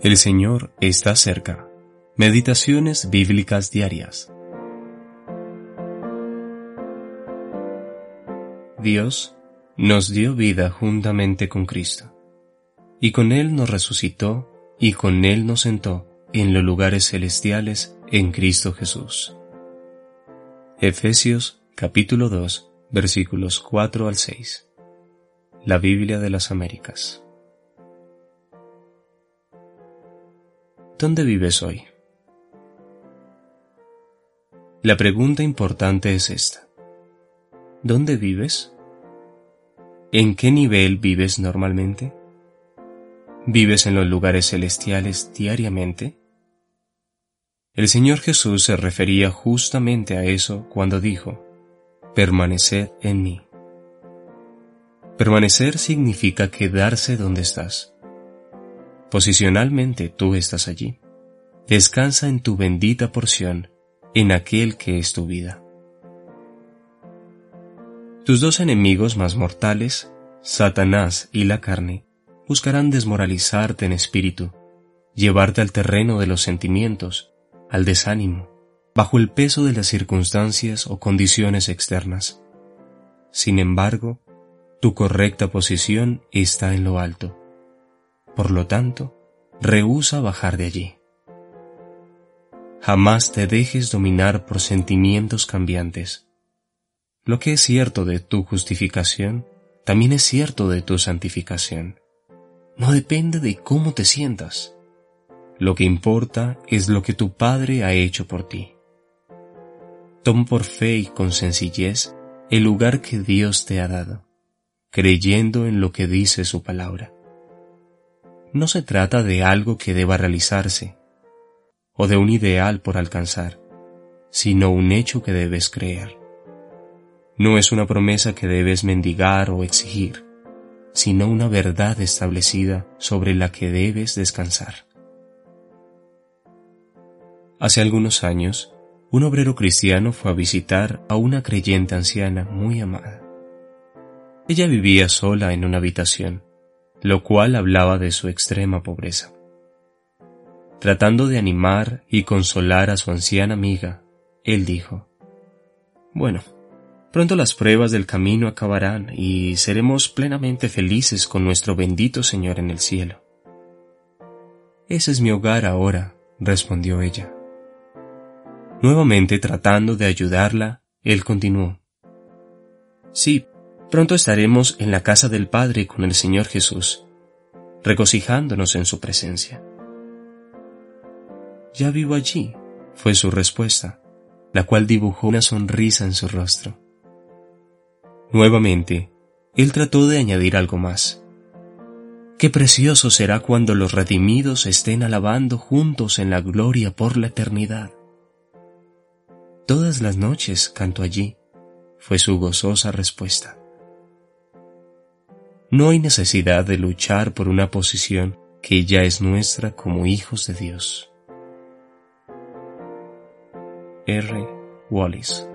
El Señor está cerca. Meditaciones bíblicas diarias. Dios nos dio vida juntamente con Cristo, y con Él nos resucitó y con Él nos sentó en los lugares celestiales en Cristo Jesús. Efesios capítulo 2 versículos 4 al 6. La Biblia de las Américas. ¿Dónde vives hoy? La pregunta importante es esta. ¿Dónde vives? ¿En qué nivel vives normalmente? ¿Vives en los lugares celestiales diariamente? El Señor Jesús se refería justamente a eso cuando dijo, permaneced en mí. Permanecer significa quedarse donde estás Posicionalmente tú estás allí. Descansa en tu bendita porción, en aquel que es tu vida. Tus dos enemigos más mortales, Satanás y la carne, buscarán desmoralizarte en espíritu, llevarte al terreno de los sentimientos, al desánimo, bajo el peso de las circunstancias o condiciones externas. Sin embargo, tu correcta posición está en lo alto por lo tanto, rehúsa bajar de allí. Jamás te dejes dominar por sentimientos cambiantes. Lo que es cierto de tu justificación, también es cierto de tu santificación. No depende de cómo te sientas. Lo que importa es lo que tu Padre ha hecho por ti. Toma por fe y con sencillez el lugar que Dios te ha dado, creyendo en lo que dice su palabra no se trata de algo que deba realizarse o de un ideal por alcanzar, sino un hecho que debes creer. No es una promesa que debes mendigar o exigir, sino una verdad establecida sobre la que debes descansar. Hace algunos años, un obrero cristiano fue a visitar a una creyente anciana muy amada. Ella vivía sola en una habitación lo cual hablaba de su extrema pobreza. Tratando de animar y consolar a su anciana amiga, él dijo, Bueno, pronto las pruebas del camino acabarán y seremos plenamente felices con nuestro bendito Señor en el cielo. Ese es mi hogar ahora, respondió ella. Nuevamente tratando de ayudarla, él continuó. Sí, Pronto estaremos en la casa del Padre con el Señor Jesús, regocijándonos en su presencia. Ya vivo allí, fue su respuesta, la cual dibujó una sonrisa en su rostro. Nuevamente, él trató de añadir algo más. Qué precioso será cuando los redimidos estén alabando juntos en la gloria por la eternidad. Todas las noches canto allí, fue su gozosa respuesta. No hay necesidad de luchar por una posición que ya es nuestra como hijos de Dios. R. Wallis